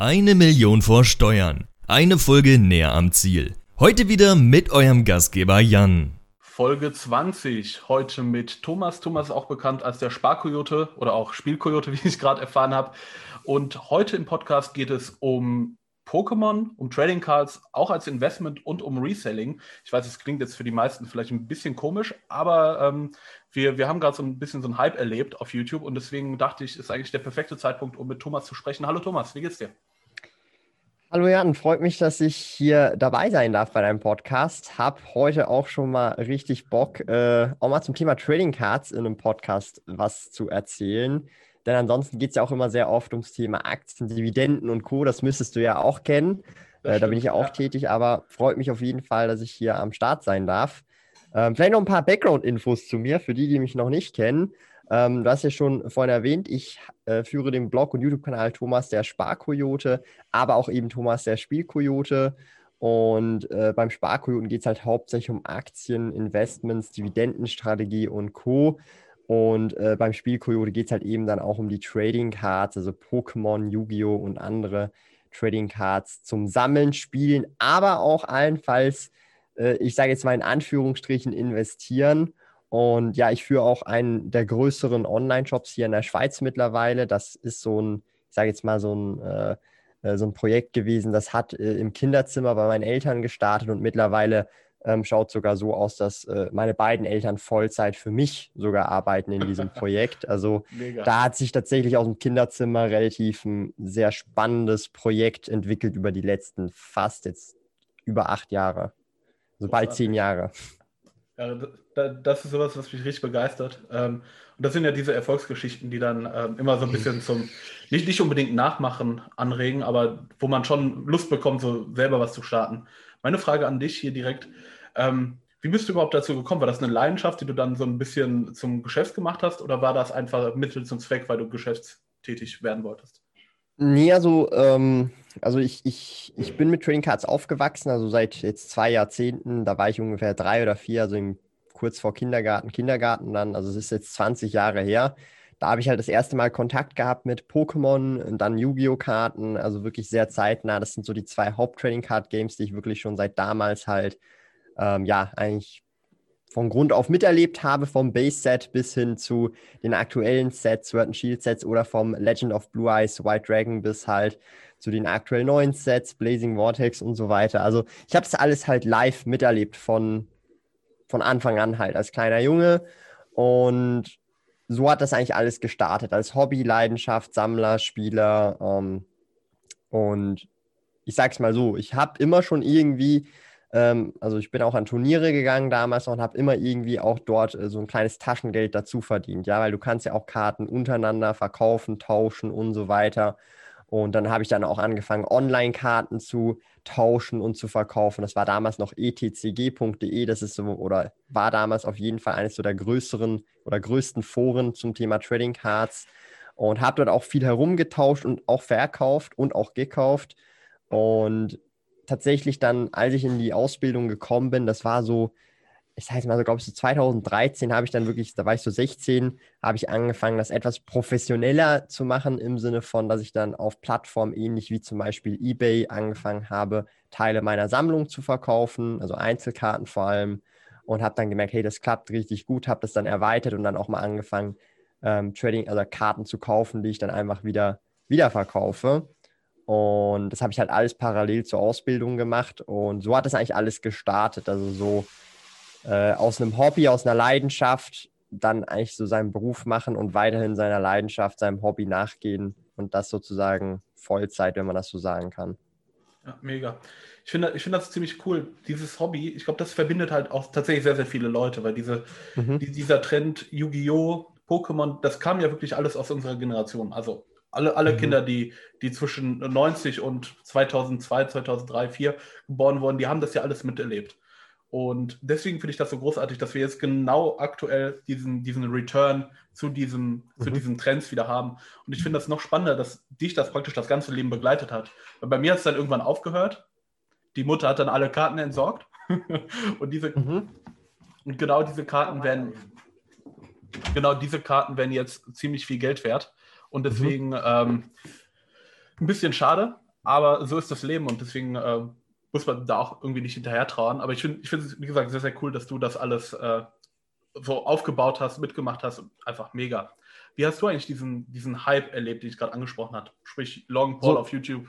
Eine Million vor Steuern. Eine Folge näher am Ziel. Heute wieder mit eurem Gastgeber Jan. Folge 20. Heute mit Thomas. Thomas ist auch bekannt als der Sparkoyote oder auch Spielkoyote, wie ich gerade erfahren habe. Und heute im Podcast geht es um Pokémon, um Trading Cards, auch als Investment und um Reselling. Ich weiß, es klingt jetzt für die meisten vielleicht ein bisschen komisch, aber ähm, wir, wir haben gerade so ein bisschen so einen Hype erlebt auf YouTube und deswegen dachte ich, ist eigentlich der perfekte Zeitpunkt, um mit Thomas zu sprechen. Hallo Thomas, wie geht's dir? Hallo Jan, freut mich, dass ich hier dabei sein darf bei deinem Podcast. Hab heute auch schon mal richtig Bock, äh, auch mal zum Thema Trading Cards in einem Podcast was zu erzählen. Denn ansonsten geht es ja auch immer sehr oft ums Thema Aktien, Dividenden und Co. Das müsstest du ja auch kennen. Äh, da bin ich ja auch ja. tätig, aber freut mich auf jeden Fall, dass ich hier am Start sein darf. Ähm, vielleicht noch ein paar Background-Infos zu mir, für die, die mich noch nicht kennen. Ähm, du hast ja schon vorhin erwähnt, ich äh, führe den Blog und YouTube-Kanal Thomas der Sparkoyote, aber auch eben Thomas der Spielkoyote. Und äh, beim Sparkoyoten geht es halt hauptsächlich um Aktien, Investments, Dividendenstrategie und Co. Und äh, beim Spiel Coyote geht es halt eben dann auch um die Trading Cards, also Pokémon, Yu-Gi-Oh! und andere Trading Cards zum Sammeln, Spielen, aber auch allenfalls, äh, ich sage jetzt mal in Anführungsstrichen, investieren. Und ja, ich führe auch einen der größeren Online-Shops hier in der Schweiz mittlerweile. Das ist so ein, ich sage jetzt mal so ein, äh, äh so ein Projekt gewesen, das hat äh, im Kinderzimmer bei meinen Eltern gestartet und mittlerweile ähm, schaut sogar so aus, dass äh, meine beiden Eltern Vollzeit für mich sogar arbeiten in diesem Projekt. Also Mega. da hat sich tatsächlich aus dem Kinderzimmer relativ ein sehr spannendes Projekt entwickelt über die letzten fast jetzt über acht Jahre. Also bald zehn Jahre. Ja, das ist sowas, was mich richtig begeistert. Ähm, und das sind ja diese Erfolgsgeschichten, die dann ähm, immer so ein bisschen zum, nicht, nicht unbedingt Nachmachen anregen, aber wo man schon Lust bekommt, so selber was zu starten. Meine Frage an dich hier direkt. Ähm, wie bist du überhaupt dazu gekommen? War das eine Leidenschaft, die du dann so ein bisschen zum Geschäft gemacht hast oder war das einfach Mittel zum Zweck, weil du geschäftstätig werden wolltest? Nee, also, ähm, also ich, ich, ich bin mit Trading Cards aufgewachsen, also seit jetzt zwei Jahrzehnten. Da war ich ungefähr drei oder vier, also im, kurz vor Kindergarten, Kindergarten dann. Also es ist jetzt 20 Jahre her. Da habe ich halt das erste Mal Kontakt gehabt mit Pokémon und dann Yu-Gi-Oh! Karten, also wirklich sehr zeitnah. Das sind so die zwei Haupt-Trading-Card-Games, die ich wirklich schon seit damals halt ähm, ja, eigentlich von Grund auf miterlebt habe, vom Base-Set bis hin zu den aktuellen Sets, Sword Shield-Sets oder vom Legend of Blue Eyes, White Dragon bis halt zu den aktuell neuen Sets, Blazing Vortex und so weiter. Also ich habe es alles halt live miterlebt von, von Anfang an halt als kleiner Junge und so hat das eigentlich alles gestartet, als Hobby, Leidenschaft, Sammler, Spieler ähm, und ich sag's mal so, ich habe immer schon irgendwie ähm, also ich bin auch an Turniere gegangen damals und habe immer irgendwie auch dort äh, so ein kleines Taschengeld dazu verdient, ja, weil du kannst ja auch Karten untereinander verkaufen, tauschen und so weiter. Und dann habe ich dann auch angefangen, Online-Karten zu tauschen und zu verkaufen. Das war damals noch etcg.de, das ist so, oder war damals auf jeden Fall eines so der größeren oder größten Foren zum Thema Trading Cards. Und habe dort auch viel herumgetauscht und auch verkauft und auch gekauft. Und tatsächlich dann, als ich in die Ausbildung gekommen bin, das war so, ich sage mal so, glaube ich, so 2013 habe ich dann wirklich, da war ich so 16, habe ich angefangen, das etwas professioneller zu machen, im Sinne von, dass ich dann auf Plattformen ähnlich wie zum Beispiel eBay angefangen habe, Teile meiner Sammlung zu verkaufen, also Einzelkarten vor allem, und habe dann gemerkt, hey, das klappt richtig gut, habe das dann erweitert und dann auch mal angefangen, ähm, Trading, also Karten zu kaufen, die ich dann einfach wieder, wieder verkaufe. Und das habe ich halt alles parallel zur Ausbildung gemacht. Und so hat das eigentlich alles gestartet. Also so äh, aus einem Hobby, aus einer Leidenschaft, dann eigentlich so seinen Beruf machen und weiterhin seiner Leidenschaft, seinem Hobby nachgehen und das sozusagen Vollzeit, wenn man das so sagen kann. Ja, mega. Ich finde ich find das ziemlich cool. Dieses Hobby, ich glaube, das verbindet halt auch tatsächlich sehr, sehr viele Leute, weil diese, mhm. die, dieser Trend Yu-Gi-Oh!, Pokémon, das kam ja wirklich alles aus unserer Generation. Also alle, alle mhm. Kinder, die, die zwischen 90 und 2002, 2003, 2004 geboren wurden, die haben das ja alles miterlebt. Und deswegen finde ich das so großartig, dass wir jetzt genau aktuell diesen, diesen Return zu, diesem, mhm. zu diesen Trends wieder haben. Und ich finde das noch spannender, dass dich das praktisch das ganze Leben begleitet hat. Weil bei mir hat es dann irgendwann aufgehört. Die Mutter hat dann alle Karten entsorgt. und diese mhm. und genau diese Karten werden genau diese Karten werden jetzt ziemlich viel Geld wert. Und mhm. deswegen mhm. ähm, ein bisschen schade. Aber so ist das Leben und deswegen äh, muss man da auch irgendwie nicht hinterher trauen. Aber ich finde, ich es, wie gesagt, sehr, sehr cool, dass du das alles äh, so aufgebaut hast, mitgemacht hast. Einfach mega. Wie hast du eigentlich diesen, diesen Hype erlebt, den ich gerade angesprochen habe? Sprich, Long Paul so, auf YouTube,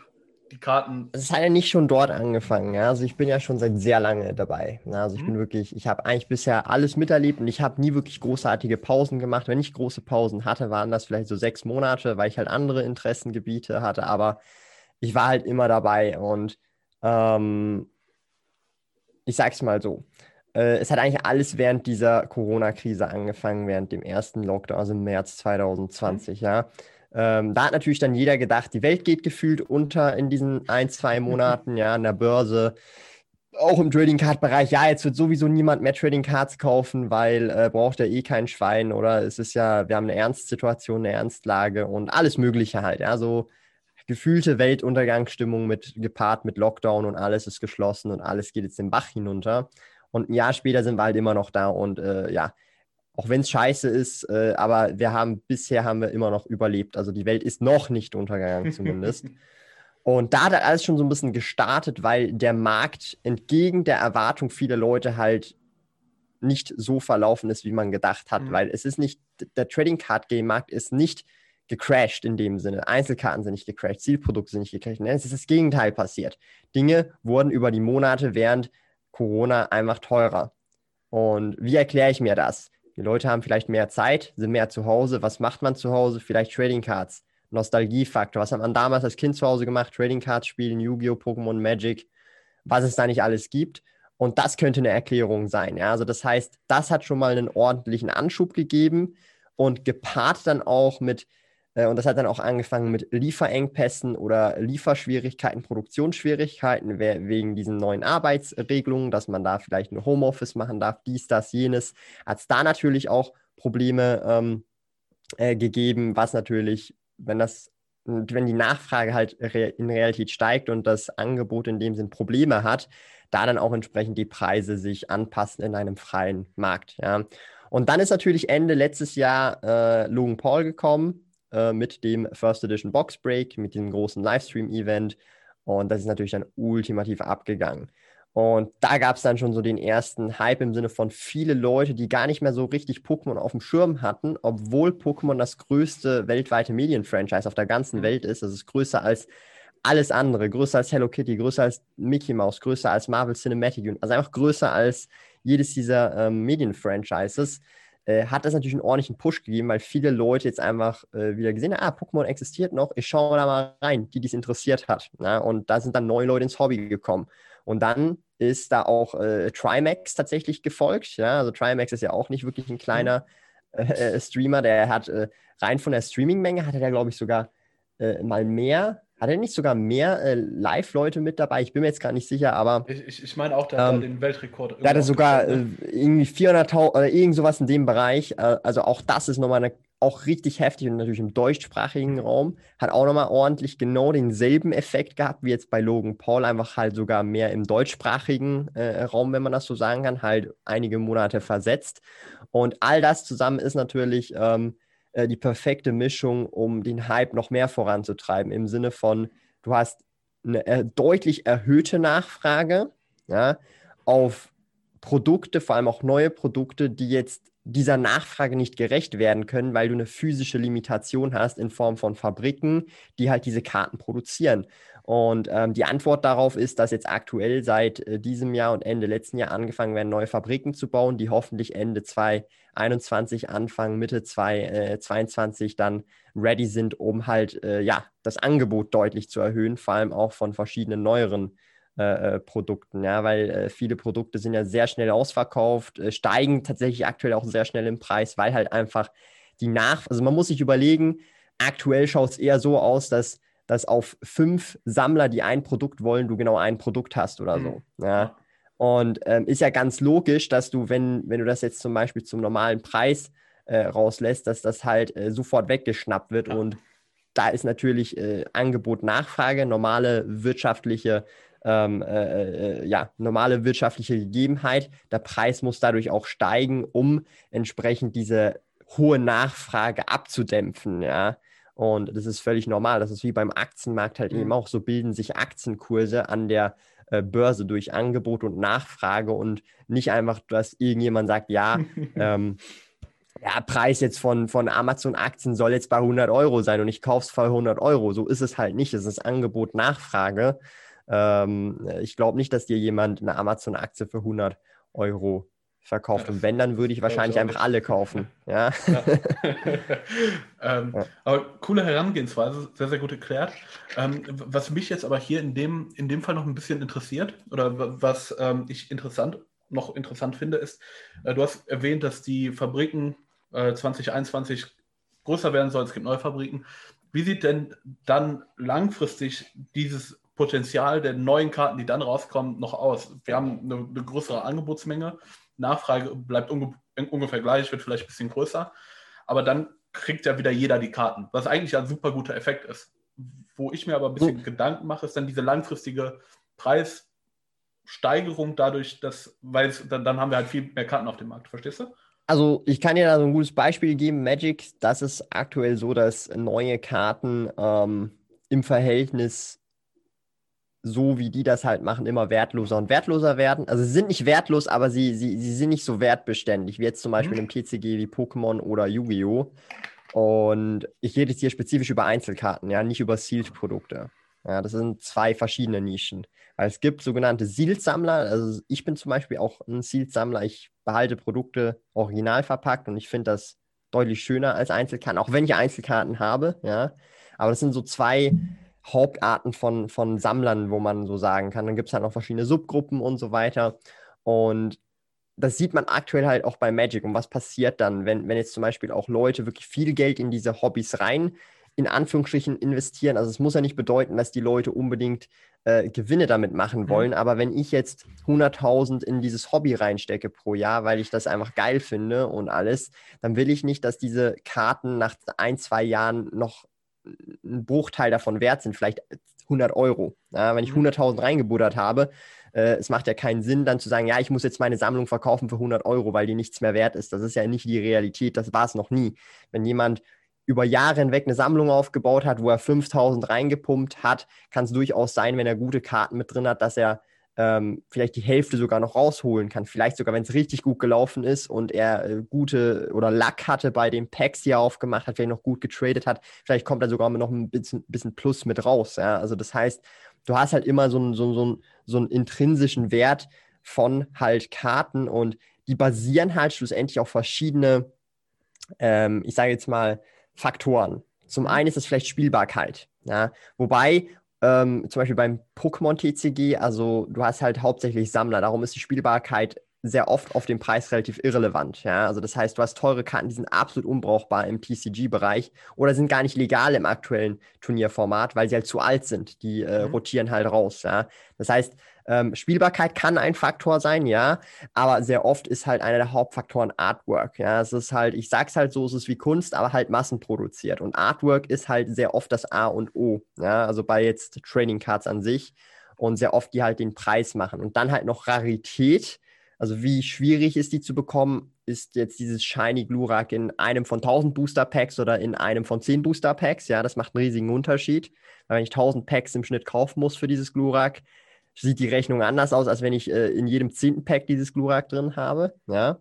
die Karten. Es hat ja nicht schon dort angefangen. Ja? Also ich bin ja schon seit sehr lange dabei. Ja? Also ich mhm. bin wirklich, ich habe eigentlich bisher alles miterlebt und ich habe nie wirklich großartige Pausen gemacht. Wenn ich große Pausen hatte, waren das vielleicht so sechs Monate, weil ich halt andere Interessengebiete hatte. Aber ich war halt immer dabei und ähm, ich sag's mal so. Äh, es hat eigentlich alles während dieser Corona-Krise angefangen, während dem ersten Lockdown, also im März 2020, mhm. ja. Ähm, da hat natürlich dann jeder gedacht, die Welt geht gefühlt unter in diesen ein, zwei Monaten, ja, an der Börse. Auch im Trading Card Bereich, ja, jetzt wird sowieso niemand mehr Trading Cards kaufen, weil äh, braucht ja eh kein Schwein, oder? Es ist ja, wir haben eine Ernstsituation, eine Ernstlage und alles Mögliche halt, ja, so gefühlte Weltuntergangsstimmung mit gepaart mit Lockdown und alles ist geschlossen und alles geht jetzt den Bach hinunter. Und ein Jahr später sind wir halt immer noch da und äh, ja, auch wenn es scheiße ist, äh, aber wir haben bisher haben wir immer noch überlebt. Also die Welt ist noch nicht untergegangen zumindest. und da hat alles schon so ein bisschen gestartet, weil der Markt entgegen der Erwartung vieler Leute halt nicht so verlaufen ist, wie man gedacht hat, mhm. weil es ist nicht, der Trading Card Game Markt ist nicht gecrashed in dem Sinne. Einzelkarten sind nicht gecrashed, Zielprodukte sind nicht gecrashed. Es ist das Gegenteil passiert. Dinge wurden über die Monate während Corona einfach teurer. Und wie erkläre ich mir das? Die Leute haben vielleicht mehr Zeit, sind mehr zu Hause. Was macht man zu Hause? Vielleicht Trading Cards. Nostalgiefaktor. Was hat man damals als Kind zu Hause gemacht? Trading Cards spielen, Yu-Gi-Oh!, Pokémon, Magic, was es da nicht alles gibt. Und das könnte eine Erklärung sein. Ja? Also das heißt, das hat schon mal einen ordentlichen Anschub gegeben und gepaart dann auch mit und das hat dann auch angefangen mit Lieferengpässen oder Lieferschwierigkeiten, Produktionsschwierigkeiten wegen diesen neuen Arbeitsregelungen, dass man da vielleicht ein Homeoffice machen darf, dies, das, jenes. Hat es da natürlich auch Probleme ähm, äh, gegeben, was natürlich, wenn das wenn die Nachfrage halt in Realität steigt und das Angebot in dem Sinn Probleme hat, da dann auch entsprechend die Preise sich anpassen in einem freien Markt. Ja. Und dann ist natürlich Ende letztes Jahr äh, Logan Paul gekommen, äh, mit dem First Edition Box Break, mit dem großen Livestream-Event. Und das ist natürlich dann ultimativ abgegangen. Und da gab es dann schon so den ersten Hype im Sinne von viele Leute, die gar nicht mehr so richtig Pokémon auf dem Schirm hatten, obwohl Pokémon das größte weltweite Medienfranchise auf der ganzen mhm. Welt ist. Das ist größer als alles andere, größer als Hello Kitty, größer als Mickey Mouse, größer als Marvel Cinematic Universe, also einfach größer als jedes dieser ähm, Medienfranchises. Äh, hat das natürlich einen ordentlichen Push gegeben, weil viele Leute jetzt einfach äh, wieder gesehen haben, ah, Pokémon existiert noch, ich schaue da mal rein, die dies interessiert hat. Na? Und da sind dann neue Leute ins Hobby gekommen. Und dann ist da auch äh, Trimax tatsächlich gefolgt. Ja? Also Trimax ist ja auch nicht wirklich ein kleiner äh, äh, Streamer, der hat rein von der Streaming-Menge hatte der, glaube ich, sogar mal mehr hat er nicht sogar mehr äh, Live-Leute mit dabei? Ich bin mir jetzt gar nicht sicher, aber. Ich, ich, ich meine auch, der ähm, hat den Weltrekord. Der hatte sogar äh, irgendwie 400.000 oder irgend sowas in dem Bereich. Äh, also auch das ist nochmal eine, auch richtig heftig und natürlich im deutschsprachigen Raum. Hat auch nochmal ordentlich genau denselben Effekt gehabt wie jetzt bei Logan Paul, einfach halt sogar mehr im deutschsprachigen äh, Raum, wenn man das so sagen kann, halt einige Monate versetzt. Und all das zusammen ist natürlich. Ähm, äh, die perfekte Mischung, um den Hype noch mehr voranzutreiben. Im Sinne von, du hast eine äh, deutlich erhöhte Nachfrage ja, auf Produkte, vor allem auch neue Produkte, die jetzt dieser Nachfrage nicht gerecht werden können, weil du eine physische Limitation hast in Form von Fabriken, die halt diese Karten produzieren. Und ähm, die Antwort darauf ist, dass jetzt aktuell seit äh, diesem Jahr und Ende letzten Jahr angefangen werden, neue Fabriken zu bauen, die hoffentlich Ende 2021, Anfang, Mitte 2022 äh, dann ready sind, um halt äh, ja, das Angebot deutlich zu erhöhen, vor allem auch von verschiedenen neueren äh, äh, Produkten, ja, weil äh, viele Produkte sind ja sehr schnell ausverkauft, steigen tatsächlich aktuell auch sehr schnell im Preis, weil halt einfach die Nach, also man muss sich überlegen, aktuell schaut es eher so aus, dass dass auf fünf Sammler, die ein Produkt wollen, du genau ein Produkt hast oder so. Mhm. Ja. Und ähm, ist ja ganz logisch, dass du, wenn, wenn du das jetzt zum Beispiel zum normalen Preis äh, rauslässt, dass das halt äh, sofort weggeschnappt wird. Ja. Und da ist natürlich äh, Angebot, Nachfrage, normale wirtschaftliche, ähm, äh, äh, ja, normale wirtschaftliche Gegebenheit. Der Preis muss dadurch auch steigen, um entsprechend diese hohe Nachfrage abzudämpfen. Ja. Und das ist völlig normal. Das ist wie beim Aktienmarkt halt mhm. eben auch. So bilden sich Aktienkurse an der äh, Börse durch Angebot und Nachfrage und nicht einfach, dass irgendjemand sagt, ja, ähm, ja, Preis jetzt von, von Amazon-Aktien soll jetzt bei 100 Euro sein und ich kaufe es für 100 Euro. So ist es halt nicht. Es ist Angebot, Nachfrage. Ähm, ich glaube nicht, dass dir jemand eine Amazon-Aktie für 100 Euro verkauft. Ja, und wenn, dann würde ich wahrscheinlich ich einfach alle kaufen. Ja. ja. ähm, ja. Aber coole Herangehensweise, sehr, sehr gut erklärt. Ähm, was mich jetzt aber hier in dem, in dem Fall noch ein bisschen interessiert oder was ähm, ich interessant, noch interessant finde, ist, äh, du hast erwähnt, dass die Fabriken äh, 2021 größer werden sollen, es gibt neue Fabriken. Wie sieht denn dann langfristig dieses Potenzial der neuen Karten, die dann rauskommen, noch aus? Wir haben eine, eine größere Angebotsmenge Nachfrage bleibt unge ungefähr gleich, wird vielleicht ein bisschen größer. Aber dann kriegt ja wieder jeder die Karten, was eigentlich ein super guter Effekt ist. Wo ich mir aber ein bisschen mhm. Gedanken mache, ist dann diese langfristige Preissteigerung dadurch, dass, weil es, dann, dann haben wir halt viel mehr Karten auf dem Markt, verstehst du? Also ich kann dir da so ein gutes Beispiel geben. Magic, das ist aktuell so, dass neue Karten ähm, im Verhältnis so wie die das halt machen, immer wertloser und wertloser werden. Also sie sind nicht wertlos, aber sie, sie, sie sind nicht so wertbeständig, wie jetzt zum Beispiel mhm. im TCG wie Pokémon oder Yu-Gi-Oh! Und ich rede jetzt hier spezifisch über Einzelkarten, ja, nicht über Sealed-Produkte. Ja, das sind zwei verschiedene Nischen. Weil es gibt sogenannte Sealed-Sammler. Also ich bin zum Beispiel auch ein Sealed-Sammler. Ich behalte Produkte original verpackt und ich finde das deutlich schöner als Einzelkarten, auch wenn ich Einzelkarten habe, ja. Aber das sind so zwei Hauptarten von, von Sammlern, wo man so sagen kann. Dann gibt es halt noch verschiedene Subgruppen und so weiter. Und das sieht man aktuell halt auch bei Magic. Und was passiert dann, wenn, wenn jetzt zum Beispiel auch Leute wirklich viel Geld in diese Hobbys rein, in Anführungsstrichen investieren? Also es muss ja nicht bedeuten, dass die Leute unbedingt äh, Gewinne damit machen mhm. wollen. Mhm. Aber wenn ich jetzt 100.000 in dieses Hobby reinstecke pro Jahr, weil ich das einfach geil finde und alles, dann will ich nicht, dass diese Karten nach ein, zwei Jahren noch ein Bruchteil davon wert sind, vielleicht 100 Euro. Ja, wenn ich 100.000 mhm. reingebuddert habe, äh, es macht ja keinen Sinn, dann zu sagen, ja, ich muss jetzt meine Sammlung verkaufen für 100 Euro, weil die nichts mehr wert ist. Das ist ja nicht die Realität, das war es noch nie. Wenn jemand über Jahre hinweg eine Sammlung aufgebaut hat, wo er 5000 reingepumpt hat, kann es durchaus sein, wenn er gute Karten mit drin hat, dass er ähm, vielleicht die Hälfte sogar noch rausholen kann. Vielleicht sogar, wenn es richtig gut gelaufen ist und er äh, gute oder Luck hatte bei den Packs, die er aufgemacht hat, vielleicht noch gut getradet hat, vielleicht kommt er sogar noch ein bisschen, bisschen Plus mit raus. Ja? Also das heißt, du hast halt immer so einen, so, so, so einen intrinsischen Wert von halt Karten und die basieren halt schlussendlich auf verschiedene, ähm, ich sage jetzt mal, Faktoren. Zum einen ist es vielleicht Spielbarkeit. Ja? Wobei, ähm, zum Beispiel beim Pokémon TCG, also du hast halt hauptsächlich Sammler, darum ist die Spielbarkeit sehr oft auf den Preis relativ irrelevant. Ja? Also das heißt, du hast teure Karten, die sind absolut unbrauchbar im TCG-Bereich oder sind gar nicht legal im aktuellen Turnierformat, weil sie halt zu alt sind. Die äh, mhm. rotieren halt raus. Ja? Das heißt, ähm, Spielbarkeit kann ein Faktor sein, ja, aber sehr oft ist halt einer der Hauptfaktoren Artwork. Ja, es ist halt, ich sag's halt so, es ist wie Kunst, aber halt massenproduziert. Und Artwork ist halt sehr oft das A und O. Ja, also bei jetzt Trading Cards an sich und sehr oft die halt den Preis machen. Und dann halt noch Rarität. Also wie schwierig ist die zu bekommen, ist jetzt dieses Shiny Glurak in einem von 1000 Booster Packs oder in einem von 10 Booster Packs. Ja, das macht einen riesigen Unterschied. Weil wenn ich 1000 Packs im Schnitt kaufen muss für dieses Glurak, sieht die Rechnung anders aus, als wenn ich äh, in jedem zehnten Pack dieses Glurak drin habe. Ja.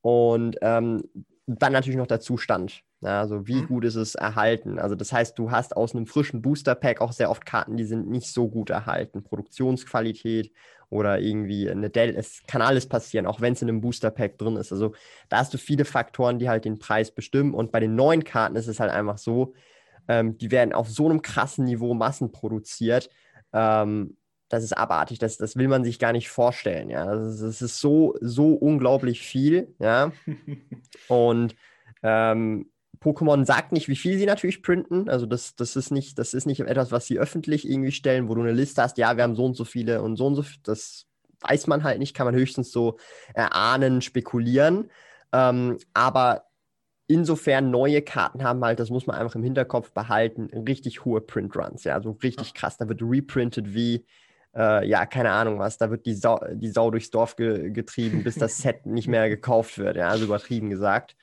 Und ähm, dann natürlich noch der Zustand. Ja, also wie mhm. gut ist es erhalten? Also das heißt, du hast aus einem frischen Booster Pack auch sehr oft Karten, die sind nicht so gut erhalten. Produktionsqualität oder irgendwie eine Dell, es kann alles passieren, auch wenn es in einem Booster Pack drin ist. Also da hast du viele Faktoren, die halt den Preis bestimmen. Und bei den neuen Karten ist es halt einfach so, ähm, die werden auf so einem krassen Niveau massenproduziert. Ähm, das ist abartig, das, das will man sich gar nicht vorstellen, ja. Das ist, ist so, so unglaublich viel, ja. Und ähm, Pokémon sagt nicht, wie viel sie natürlich printen. Also das, das, ist nicht, das ist nicht etwas, was sie öffentlich irgendwie stellen, wo du eine Liste hast, ja, wir haben so und so viele und so und so. Das weiß man halt nicht, kann man höchstens so erahnen, spekulieren. Ähm, aber insofern neue Karten haben halt, das muss man einfach im Hinterkopf behalten, richtig hohe Printruns, ja, also richtig krass. Da wird reprintet wie äh, ja, keine Ahnung was, da wird die Sau, die Sau durchs Dorf ge getrieben, bis das Set nicht mehr gekauft wird, ja, also übertrieben gesagt.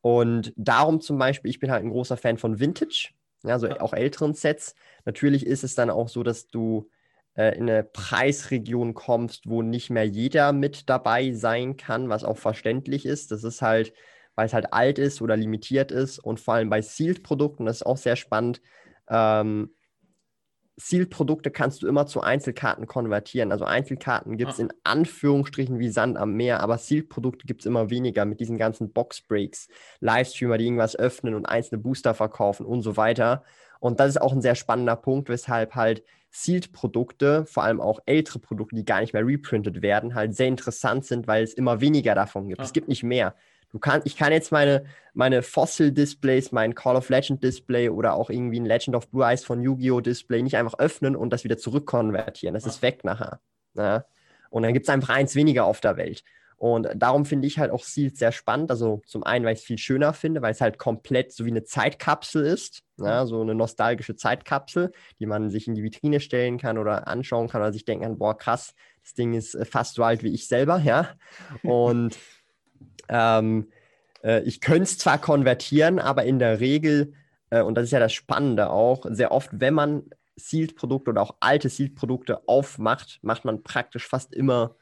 Und darum zum Beispiel, ich bin halt ein großer Fan von Vintage. ja, so auch älteren Sets. Natürlich ist es dann auch so, dass du äh, in eine Preisregion kommst, wo nicht mehr jeder mit dabei sein kann, was auch verständlich ist. Das ist halt, weil es halt alt ist oder limitiert ist und vor allem bei Sealed-Produkten, das ist auch sehr spannend, ähm, Sealed-Produkte kannst du immer zu Einzelkarten konvertieren. Also Einzelkarten gibt es in Anführungsstrichen wie Sand am Meer, aber Sealed-Produkte gibt es immer weniger mit diesen ganzen Box-Breaks, Livestreamer, die irgendwas öffnen und einzelne Booster verkaufen und so weiter. Und das ist auch ein sehr spannender Punkt, weshalb halt Sealed-Produkte, vor allem auch ältere Produkte, die gar nicht mehr reprintet werden, halt sehr interessant sind, weil es immer weniger davon gibt. Ja. Es gibt nicht mehr. Du kann, ich kann jetzt meine, meine Fossil-Displays, mein Call of Legend-Display oder auch irgendwie ein Legend of Blue Eyes von Yu-Gi-Oh! Display nicht einfach öffnen und das wieder zurückkonvertieren. Das ja. ist weg nachher. Ja? Und dann gibt es einfach eins weniger auf der Welt. Und darum finde ich halt auch Sealed sehr spannend. Also zum einen, weil ich es viel schöner finde, weil es halt komplett so wie eine Zeitkapsel ist. Ja, so eine nostalgische Zeitkapsel, die man sich in die Vitrine stellen kann oder anschauen kann oder sich denken kann, boah, krass, das Ding ist äh, fast so alt wie ich selber, ja. Und ähm, äh, ich könnte es zwar konvertieren, aber in der Regel, äh, und das ist ja das Spannende auch, sehr oft, wenn man Sealed-Produkte oder auch alte Sealed-Produkte aufmacht, macht man praktisch fast immer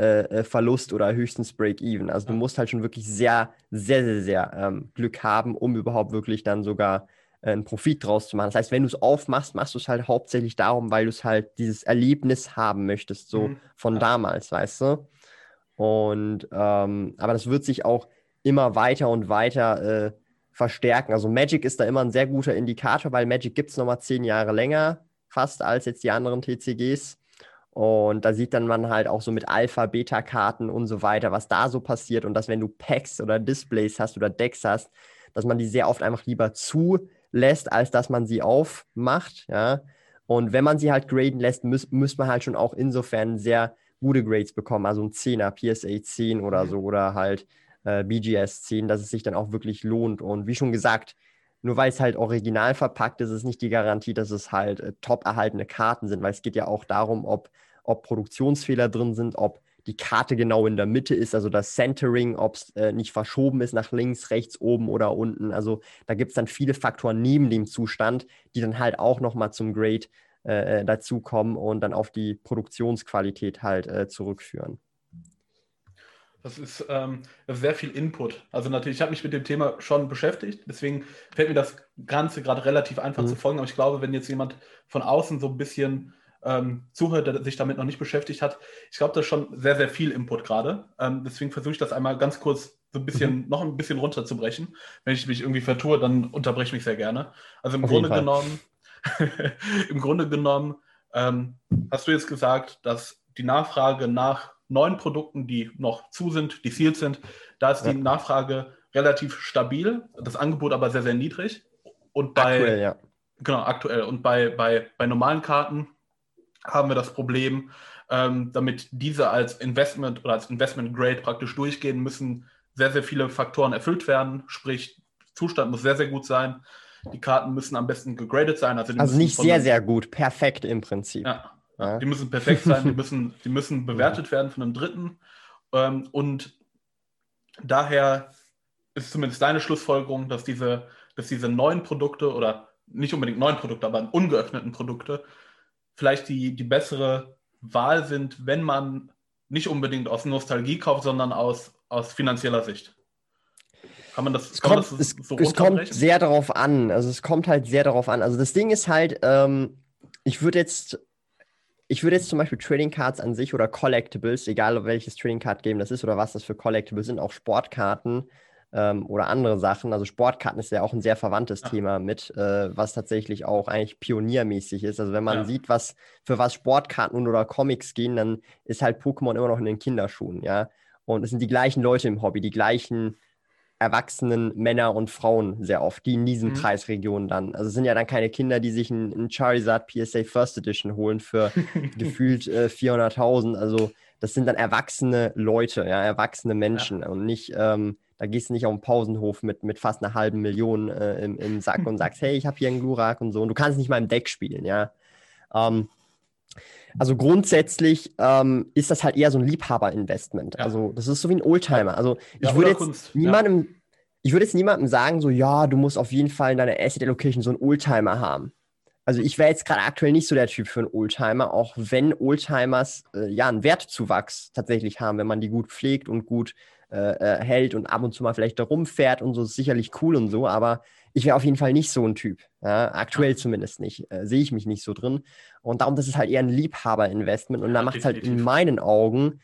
äh, äh Verlust oder höchstens Break-Even. Also du musst halt schon wirklich sehr, sehr, sehr, sehr ähm, Glück haben, um überhaupt wirklich dann sogar äh, einen Profit draus zu machen. Das heißt, wenn du es aufmachst, machst du es halt hauptsächlich darum, weil du es halt dieses Erlebnis haben möchtest, so mhm. von damals, weißt du? Und ähm, aber das wird sich auch immer weiter und weiter äh, verstärken. Also Magic ist da immer ein sehr guter Indikator, weil Magic gibt es nochmal zehn Jahre länger, fast als jetzt die anderen TCGs. Und da sieht dann man halt auch so mit Alpha, Beta-Karten und so weiter, was da so passiert. Und dass wenn du Packs oder Displays hast oder Decks hast, dass man die sehr oft einfach lieber zulässt, als dass man sie aufmacht. Ja. Und wenn man sie halt graden lässt, muss, muss man halt schon auch insofern sehr gute Grades bekommen, also ein 10er, PSA 10 oder mhm. so oder halt äh, BGS 10, dass es sich dann auch wirklich lohnt. Und wie schon gesagt, nur weil es halt original verpackt ist, ist nicht die Garantie, dass es halt äh, top erhaltene Karten sind, weil es geht ja auch darum, ob, ob Produktionsfehler drin sind, ob die Karte genau in der Mitte ist, also das Centering, ob es äh, nicht verschoben ist nach links, rechts, oben oder unten. Also da gibt es dann viele Faktoren neben dem Zustand, die dann halt auch nochmal zum Grade äh, äh, dazukommen und dann auf die Produktionsqualität halt äh, zurückführen. Das ist, ähm, das ist sehr viel Input. Also natürlich, ich habe mich mit dem Thema schon beschäftigt, deswegen fällt mir das Ganze gerade relativ einfach mhm. zu folgen. Aber ich glaube, wenn jetzt jemand von außen so ein bisschen ähm, zuhört, der sich damit noch nicht beschäftigt hat, ich glaube, das ist schon sehr, sehr viel Input gerade. Ähm, deswegen versuche ich das einmal ganz kurz so ein bisschen, mhm. noch ein bisschen runterzubrechen. Wenn ich mich irgendwie vertue, dann unterbreche ich mich sehr gerne. Also im Auf Grunde genommen im Grunde genommen ähm, hast du jetzt gesagt, dass die Nachfrage nach neuen Produkten, die noch zu sind, die sealed sind, da ist ja. die Nachfrage relativ stabil, das Angebot aber sehr, sehr niedrig. Und bei, aktuell, ja. Genau, aktuell. Und bei, bei, bei normalen Karten haben wir das Problem, ähm, damit diese als Investment oder als Investment Grade praktisch durchgehen, müssen sehr, sehr viele Faktoren erfüllt werden. Sprich, Zustand muss sehr, sehr gut sein. Die Karten müssen am besten gegradet sein. Also, also nicht sehr, sehr gut, perfekt im Prinzip. Ja, ja. die müssen perfekt sein, die müssen, die müssen bewertet werden von einem Dritten. Ähm, und daher ist zumindest deine Schlussfolgerung, dass diese, dass diese neuen Produkte oder nicht unbedingt neuen Produkte, aber ungeöffneten Produkte vielleicht die, die bessere Wahl sind, wenn man nicht unbedingt aus Nostalgie kauft, sondern aus, aus finanzieller Sicht. Kann man das, es kann kommt, man das so es, es kommt sehr darauf an. Also es kommt halt sehr darauf an. Also das Ding ist halt, ähm, ich würde jetzt, ich würde jetzt zum Beispiel Trading Cards an sich oder Collectibles, egal welches Trading Card Game das ist oder was das für Collectibles sind, auch Sportkarten ähm, oder andere Sachen. Also Sportkarten ist ja auch ein sehr verwandtes ja. Thema mit, äh, was tatsächlich auch eigentlich pioniermäßig ist. Also wenn man ja. sieht, was für was Sportkarten oder Comics gehen, dann ist halt Pokémon immer noch in den Kinderschuhen, ja. Und es sind die gleichen Leute im Hobby, die gleichen erwachsenen Männer und Frauen sehr oft, die in diesen mhm. Preisregionen dann. Also es sind ja dann keine Kinder, die sich einen Charizard PSA First Edition holen für gefühlt äh, 400.000. Also das sind dann erwachsene Leute, ja, erwachsene Menschen ja. und nicht, ähm, da gehst du nicht auf den Pausenhof mit, mit fast einer halben Million äh, im, im Sack und sagst, hey, ich habe hier einen Glurak und so. Und du kannst nicht mal im Deck spielen, ja. Ähm, also grundsätzlich ähm, ist das halt eher so ein Liebhaberinvestment. Ja. Also das ist so wie ein Oldtimer. Also ich ja, würde jetzt Kunst. niemandem, ja. ich würde jetzt niemandem sagen, so, ja, du musst auf jeden Fall in deiner Asset Allocation so einen Oldtimer haben. Also ich wäre jetzt gerade aktuell nicht so der Typ für einen Oldtimer, auch wenn Oldtimers äh, ja einen Wertzuwachs tatsächlich haben, wenn man die gut pflegt und gut äh, äh, hält und ab und zu mal vielleicht da rumfährt und so, ist sicherlich cool und so, aber ich wäre auf jeden Fall nicht so ein Typ. Ja? aktuell zumindest nicht. Äh, Sehe ich mich nicht so drin. Und darum, das ist halt eher ein Liebhaber-Investment. Und ja, da macht es halt in meinen Augen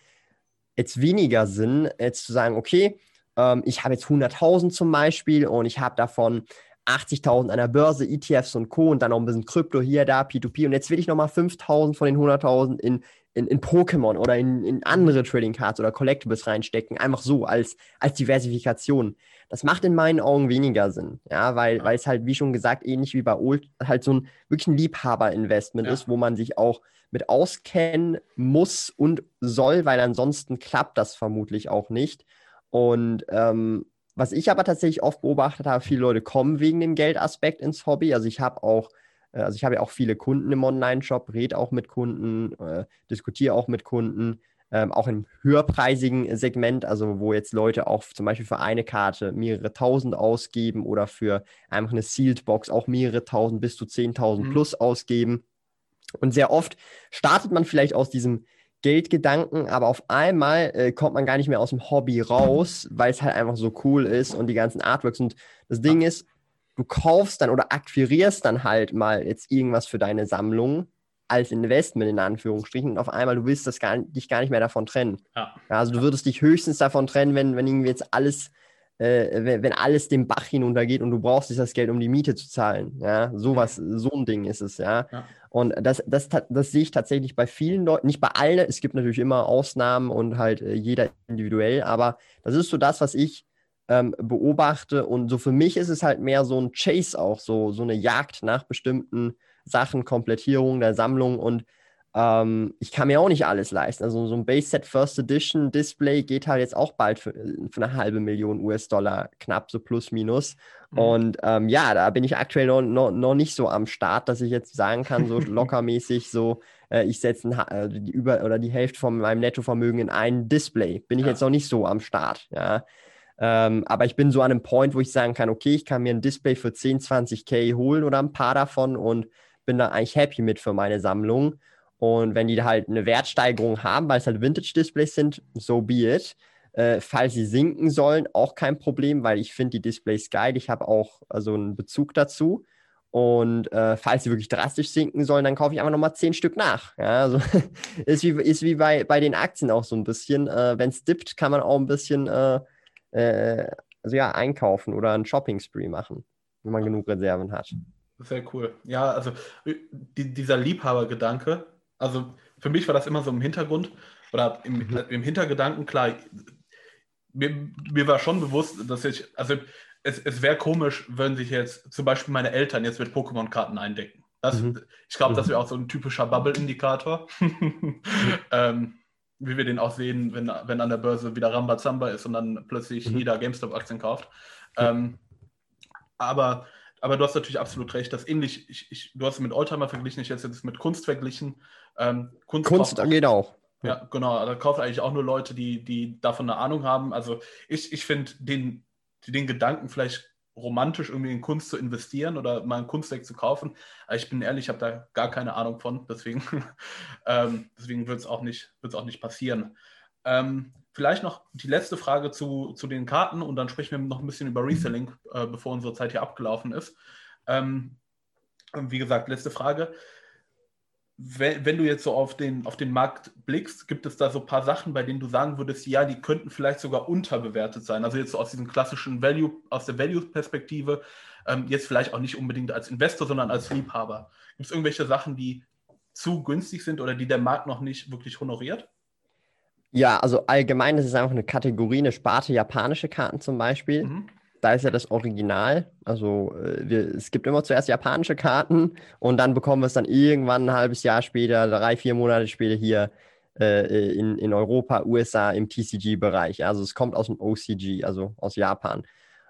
jetzt weniger Sinn, jetzt zu sagen, okay, ähm, ich habe jetzt 100.000 zum Beispiel und ich habe davon 80.000 an der Börse, ETFs und Co. und dann noch ein bisschen Krypto hier, da, P2P. Und jetzt will ich nochmal 5.000 von den 100.000 in, in, in Pokémon oder in, in andere Trading Cards oder Collectibles reinstecken. Einfach so als, als Diversifikation. Das macht in meinen Augen weniger Sinn. Ja, weil, ja. weil es halt, wie schon gesagt, ähnlich wie bei Old, halt so ein wirklich ein Liebhaber-Investment ja. ist, wo man sich auch mit auskennen muss und soll, weil ansonsten klappt das vermutlich auch nicht. Und ähm, was ich aber tatsächlich oft beobachtet habe, viele Leute kommen wegen dem Geldaspekt ins Hobby. Also ich habe auch, also ich habe ja auch viele Kunden im Online-Shop, rede auch mit Kunden, äh, diskutiere auch mit Kunden, ähm, auch im höherpreisigen Segment, also wo jetzt Leute auch zum Beispiel für eine Karte mehrere tausend ausgeben oder für einfach eine Sealed Box auch mehrere tausend bis zu zehntausend mhm. plus ausgeben. Und sehr oft startet man vielleicht aus diesem Geldgedanken, aber auf einmal äh, kommt man gar nicht mehr aus dem Hobby raus, weil es halt einfach so cool ist und die ganzen Artworks. Und das Ding ist, du kaufst dann oder akquirierst dann halt mal jetzt irgendwas für deine Sammlung als Investment in Anführungsstrichen und auf einmal du willst das gar, dich gar nicht mehr davon trennen. Ja. also du würdest dich höchstens davon trennen, wenn, wenn irgendwie jetzt alles äh, wenn alles dem Bach hinuntergeht und du brauchst das Geld, um die Miete zu zahlen. Ja, sowas, so ein Ding ist es, ja. ja. Und das, das, das sehe ich tatsächlich bei vielen Leuten, nicht bei allen, es gibt natürlich immer Ausnahmen und halt äh, jeder individuell, aber das ist so das, was ich ähm, beobachte. Und so für mich ist es halt mehr so ein Chase auch, so, so eine Jagd nach bestimmten Sachen, Komplettierung der Sammlung und ähm, ich kann mir auch nicht alles leisten. Also so ein Base Set First Edition Display geht halt jetzt auch bald für, für eine halbe Million US-Dollar, knapp so plus minus. Mhm. Und ähm, ja, da bin ich aktuell noch, noch, noch nicht so am Start, dass ich jetzt sagen kann, so lockermäßig so, äh, ich setze äh, die über oder die Hälfte von meinem Nettovermögen in ein Display. Bin ich ja. jetzt noch nicht so am Start, ja. Ähm, aber ich bin so an einem Point, wo ich sagen kann, okay, ich kann mir ein Display für 10, 20k holen oder ein paar davon und bin da eigentlich happy mit für meine Sammlung. Und wenn die halt eine Wertsteigerung haben, weil es halt Vintage-Displays sind, so be it. Äh, falls sie sinken sollen, auch kein Problem, weil ich finde die Displays geil. Ich habe auch also einen Bezug dazu. Und äh, falls sie wirklich drastisch sinken sollen, dann kaufe ich einfach nochmal zehn Stück nach. Ja, also ist wie, ist wie bei, bei den Aktien auch so ein bisschen. Äh, wenn es dippt, kann man auch ein bisschen äh, äh, also ja, einkaufen oder einen Shopping-Spree machen, wenn man genug Reserven hat. Sehr cool. Ja, also die, dieser Liebhabergedanke, also für mich war das immer so im Hintergrund oder im, mhm. im Hintergedanken klar. Mir, mir, war schon bewusst, dass ich, also es, es wäre komisch, wenn sich jetzt zum Beispiel meine Eltern jetzt mit Pokémon-Karten eindecken. Das, mhm. Ich glaube, das mhm. wäre auch so ein typischer Bubble-Indikator. ähm, wie wir den auch sehen, wenn, wenn an der Börse wieder Rambazamba ist und dann plötzlich mhm. jeder GameStop-Aktien kauft. Ähm, aber aber du hast natürlich absolut recht, dass ähnlich, ich, ich, du hast es mit Oldtimer verglichen, ich hätte es jetzt mit Kunst verglichen. Ähm, Kunst, Kunst kauft, geht auch. Ja, genau. Da kaufen eigentlich auch nur Leute, die, die davon eine Ahnung haben. Also ich, ich finde den, den Gedanken vielleicht romantisch irgendwie in Kunst zu investieren oder mal ein Kunstwerk zu kaufen. Aber ich bin ehrlich, ich habe da gar keine Ahnung von. Deswegen, ähm, deswegen wird es auch, nicht, auch nicht passieren. Ähm, Vielleicht noch die letzte Frage zu, zu den Karten und dann sprechen wir noch ein bisschen über Reselling, äh, bevor unsere Zeit hier abgelaufen ist. Ähm, wie gesagt, letzte Frage. Wenn, wenn, du jetzt so auf den, auf den Markt blickst, gibt es da so ein paar Sachen, bei denen du sagen würdest, ja, die könnten vielleicht sogar unterbewertet sein. Also jetzt so aus diesem klassischen Value, aus der Value-Perspektive, ähm, jetzt vielleicht auch nicht unbedingt als Investor, sondern als Liebhaber. Gibt es irgendwelche Sachen, die zu günstig sind oder die der Markt noch nicht wirklich honoriert? Ja, also allgemein, ist einfach eine Kategorie, eine Sparte japanische Karten zum Beispiel. Mhm. Da ist ja das Original. Also äh, wir, es gibt immer zuerst japanische Karten und dann bekommen wir es dann irgendwann ein halbes Jahr später, drei, vier Monate später hier äh, in, in Europa, USA im TCG-Bereich. Also es kommt aus dem OCG, also aus Japan.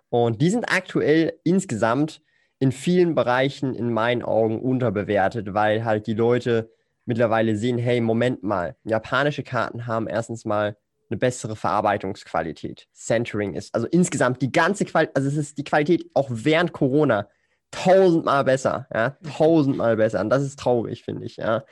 Und die sind aktuell insgesamt in vielen Bereichen in meinen Augen unterbewertet, weil halt die Leute mittlerweile sehen, hey, Moment mal, japanische Karten haben erstens mal eine bessere Verarbeitungsqualität. Centering ist, also insgesamt die ganze Qualität, also es ist die Qualität auch während Corona tausendmal besser, ja, tausendmal besser. Und das ist traurig, finde ich, ja.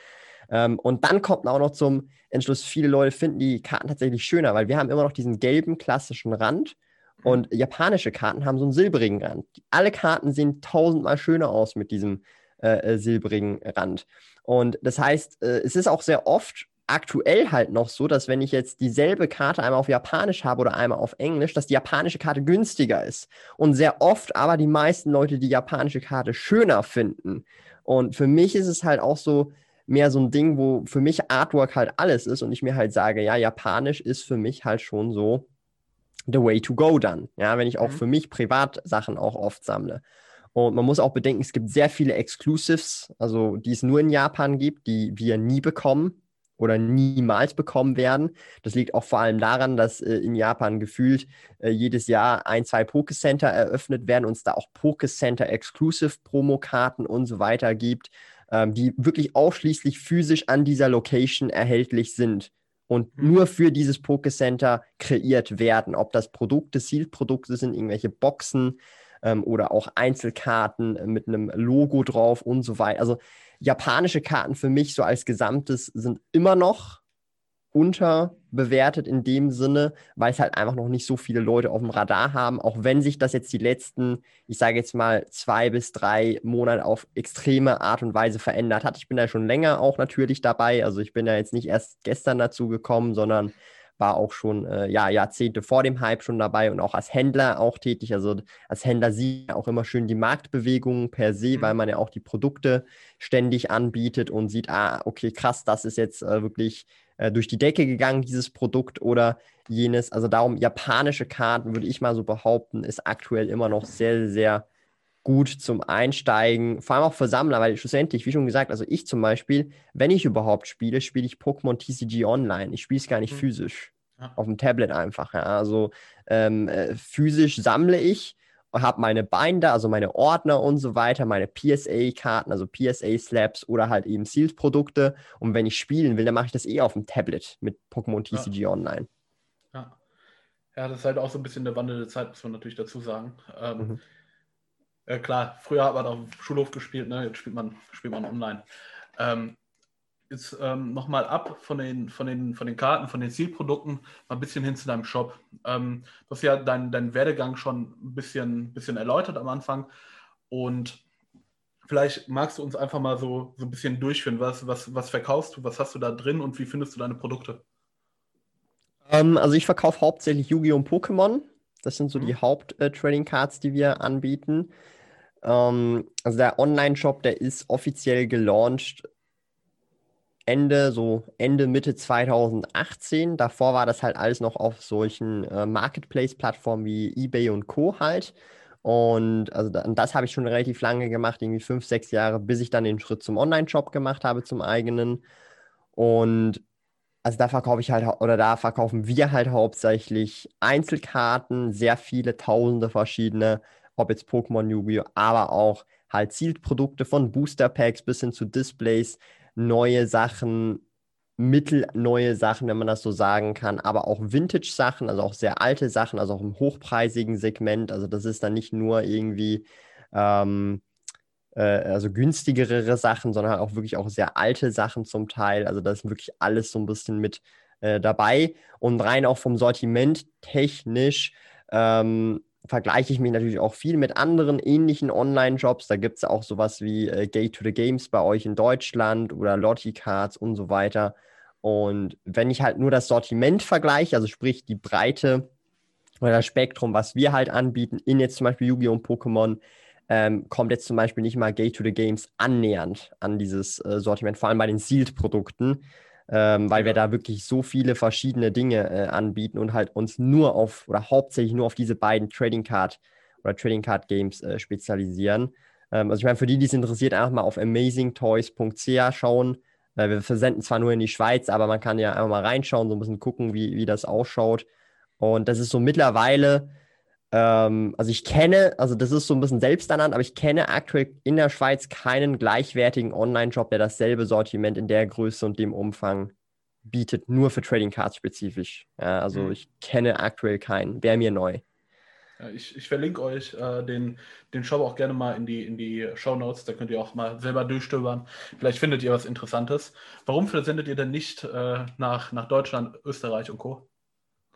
Ähm, und dann kommt auch noch zum Entschluss, viele Leute finden die Karten tatsächlich schöner, weil wir haben immer noch diesen gelben klassischen Rand und japanische Karten haben so einen silbrigen Rand. Alle Karten sehen tausendmal schöner aus mit diesem äh, äh silbrigen Rand. Und das heißt, äh, es ist auch sehr oft aktuell halt noch so, dass wenn ich jetzt dieselbe Karte einmal auf Japanisch habe oder einmal auf Englisch, dass die japanische Karte günstiger ist. Und sehr oft aber die meisten Leute die japanische Karte schöner finden. Und für mich ist es halt auch so mehr so ein Ding, wo für mich Artwork halt alles ist und ich mir halt sage, ja, Japanisch ist für mich halt schon so the way to go dann. Ja, wenn ich auch mhm. für mich privat Sachen auch oft sammle. Und man muss auch bedenken, es gibt sehr viele Exclusives, also die es nur in Japan gibt, die wir nie bekommen oder niemals bekommen werden. Das liegt auch vor allem daran, dass äh, in Japan gefühlt äh, jedes Jahr ein, zwei Pokécenter eröffnet werden und es da auch Pokécenter Exclusive Promokarten und so weiter gibt, ähm, die wirklich ausschließlich physisch an dieser Location erhältlich sind und mhm. nur für dieses Pokécenter kreiert werden. Ob das Produkte, Sealed-Produkte sind, irgendwelche Boxen ähm, oder auch Einzelkarten mit einem Logo drauf und so weiter. Also japanische Karten für mich so als Gesamtes sind immer noch unterbewertet in dem Sinne, weil es halt einfach noch nicht so viele Leute auf dem Radar haben, auch wenn sich das jetzt die letzten, ich sage jetzt mal, zwei bis drei Monate auf extreme Art und Weise verändert hat. Ich bin da schon länger auch natürlich dabei. Also ich bin da jetzt nicht erst gestern dazu gekommen, sondern war auch schon äh, ja, Jahrzehnte vor dem Hype schon dabei und auch als Händler auch tätig. Also als Händler sieht man auch immer schön die Marktbewegungen per se, mhm. weil man ja auch die Produkte ständig anbietet und sieht, ah, okay, krass, das ist jetzt äh, wirklich äh, durch die Decke gegangen, dieses Produkt oder jenes. Also darum, japanische Karten, würde ich mal so behaupten, ist aktuell immer noch sehr, sehr gut zum Einsteigen, vor allem auch für Sammler, weil schlussendlich, wie schon gesagt, also ich zum Beispiel, wenn ich überhaupt spiele, spiele ich Pokémon TCG online. Ich spiele es gar nicht mhm. physisch. Ja. Auf dem Tablet einfach. Ja. Also ähm, äh, physisch sammle ich habe meine Binder, also meine Ordner und so weiter, meine PSA-Karten, also PSA-Slabs oder halt eben Sealed-Produkte. Und wenn ich spielen will, dann mache ich das eh auf dem Tablet mit Pokémon TCG ja. Online. Ja. ja, das ist halt auch so ein bisschen eine wandelnde Zeit, muss man natürlich dazu sagen. Ähm, mhm. Äh, klar, früher hat man auf dem Schulhof gespielt, ne? jetzt spielt man, spielt man online. Ähm, jetzt ähm, nochmal ab von den, von, den, von den Karten, von den Zielprodukten, mal ein bisschen hin zu deinem Shop. Ähm, du hast ja deinen dein Werdegang schon ein bisschen, bisschen erläutert am Anfang und vielleicht magst du uns einfach mal so, so ein bisschen durchführen. Was, was, was verkaufst du, was hast du da drin und wie findest du deine Produkte? Ähm, also ich verkaufe hauptsächlich Yu-Gi-Oh! und Pokémon. Das sind so mhm. die Haupt-Trading-Cards, äh, die wir anbieten. Ähm, also der Online-Shop, der ist offiziell gelauncht Ende, so Ende, Mitte 2018. Davor war das halt alles noch auf solchen äh, Marketplace-Plattformen wie eBay und Co. halt. Und also da, das habe ich schon relativ lange gemacht, irgendwie fünf, sechs Jahre, bis ich dann den Schritt zum Online-Shop gemacht habe, zum eigenen. Und also da verkaufe ich halt, oder da verkaufen wir halt hauptsächlich Einzelkarten, sehr viele, tausende verschiedene, ob jetzt Pokémon Yu-Gi-Oh!, aber auch halt Zielprodukte von Booster Packs bis hin zu Displays, neue Sachen, mittelneue Sachen, wenn man das so sagen kann, aber auch Vintage-Sachen, also auch sehr alte Sachen, also auch im hochpreisigen Segment. Also das ist dann nicht nur irgendwie ähm, äh, also günstigere Sachen, sondern auch wirklich auch sehr alte Sachen zum Teil. Also das ist wirklich alles so ein bisschen mit äh, dabei. Und rein auch vom Sortiment technisch ähm, vergleiche ich mich natürlich auch viel mit anderen ähnlichen Online-Jobs. Da gibt es auch sowas wie äh, Gate to the Games bei euch in Deutschland oder Lottie Cards und so weiter. Und wenn ich halt nur das Sortiment vergleiche, also sprich die Breite oder das Spektrum, was wir halt anbieten, in jetzt zum Beispiel Yu-Gi-Oh! und Pokémon, ähm, kommt jetzt zum Beispiel nicht mal Gate to the Games annähernd an dieses äh, Sortiment, vor allem bei den Sealed-Produkten ähm, weil wir da wirklich so viele verschiedene Dinge äh, anbieten und halt uns nur auf oder hauptsächlich nur auf diese beiden Trading Card oder Trading Card Games äh, spezialisieren. Ähm, also ich meine, für die, die es interessiert, einfach mal auf amazingtoys.ca schauen. Äh, wir versenden zwar nur in die Schweiz, aber man kann ja einfach mal reinschauen, so ein bisschen gucken, wie, wie das ausschaut. Und das ist so mittlerweile ähm, also ich kenne, also das ist so ein bisschen selbsternannt, aber ich kenne aktuell in der Schweiz keinen gleichwertigen Online-Shop, der dasselbe Sortiment in der Größe und dem Umfang bietet, nur für Trading Cards spezifisch. Ja, also mhm. ich kenne aktuell keinen. Wäre mir neu. Ich, ich, verlinke euch äh, den, den Shop auch gerne mal in die, in die Show Notes. Da könnt ihr auch mal selber durchstöbern. Vielleicht findet ihr was Interessantes. Warum versendet ihr denn nicht äh, nach, nach Deutschland, Österreich und Co.?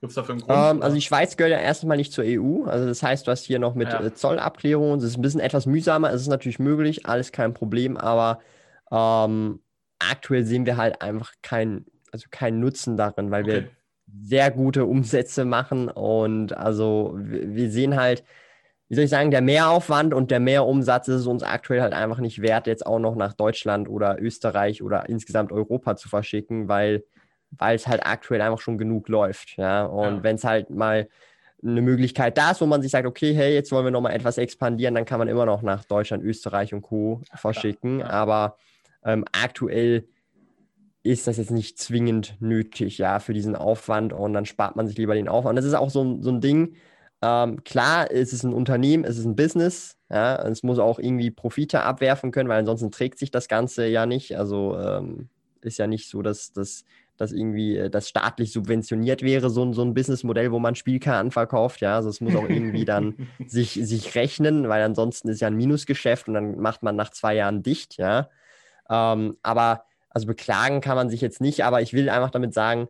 Gibt es dafür einen Grund? Ähm, also die Schweiz gehört ja erstmal nicht zur EU. Also das heißt, du hast hier noch mit ja. Äh, Zollabklärungen. Das ist ein bisschen etwas mühsamer. Es ist natürlich möglich, alles kein Problem. Aber ähm, aktuell sehen wir halt einfach keinen also keinen Nutzen darin, weil okay. wir sehr gute Umsätze machen und also wir sehen halt, wie soll ich sagen, der Mehraufwand und der Mehrumsatz ist es uns aktuell halt einfach nicht wert, jetzt auch noch nach Deutschland oder Österreich oder insgesamt Europa zu verschicken, weil weil es halt aktuell einfach schon genug läuft, ja. Und ja. wenn es halt mal eine Möglichkeit da ist, wo man sich sagt, okay, hey, jetzt wollen wir nochmal etwas expandieren, dann kann man immer noch nach Deutschland, Österreich und Co. verschicken. Ja, ja. Aber ähm, aktuell ist das jetzt nicht zwingend nötig, ja, für diesen Aufwand und dann spart man sich lieber den Aufwand. Das ist auch so, so ein Ding. Ähm, klar, es ist ein Unternehmen, es ist ein Business, ja, es muss auch irgendwie Profite abwerfen können, weil ansonsten trägt sich das Ganze ja nicht. Also ähm, ist ja nicht so, dass das dass irgendwie äh, das staatlich subventioniert wäre, so, so ein Businessmodell, wo man Spielkarten verkauft. Ja, also es muss auch irgendwie dann sich, sich rechnen, weil ansonsten ist ja ein Minusgeschäft und dann macht man nach zwei Jahren dicht. Ja, ähm, aber also beklagen kann man sich jetzt nicht, aber ich will einfach damit sagen,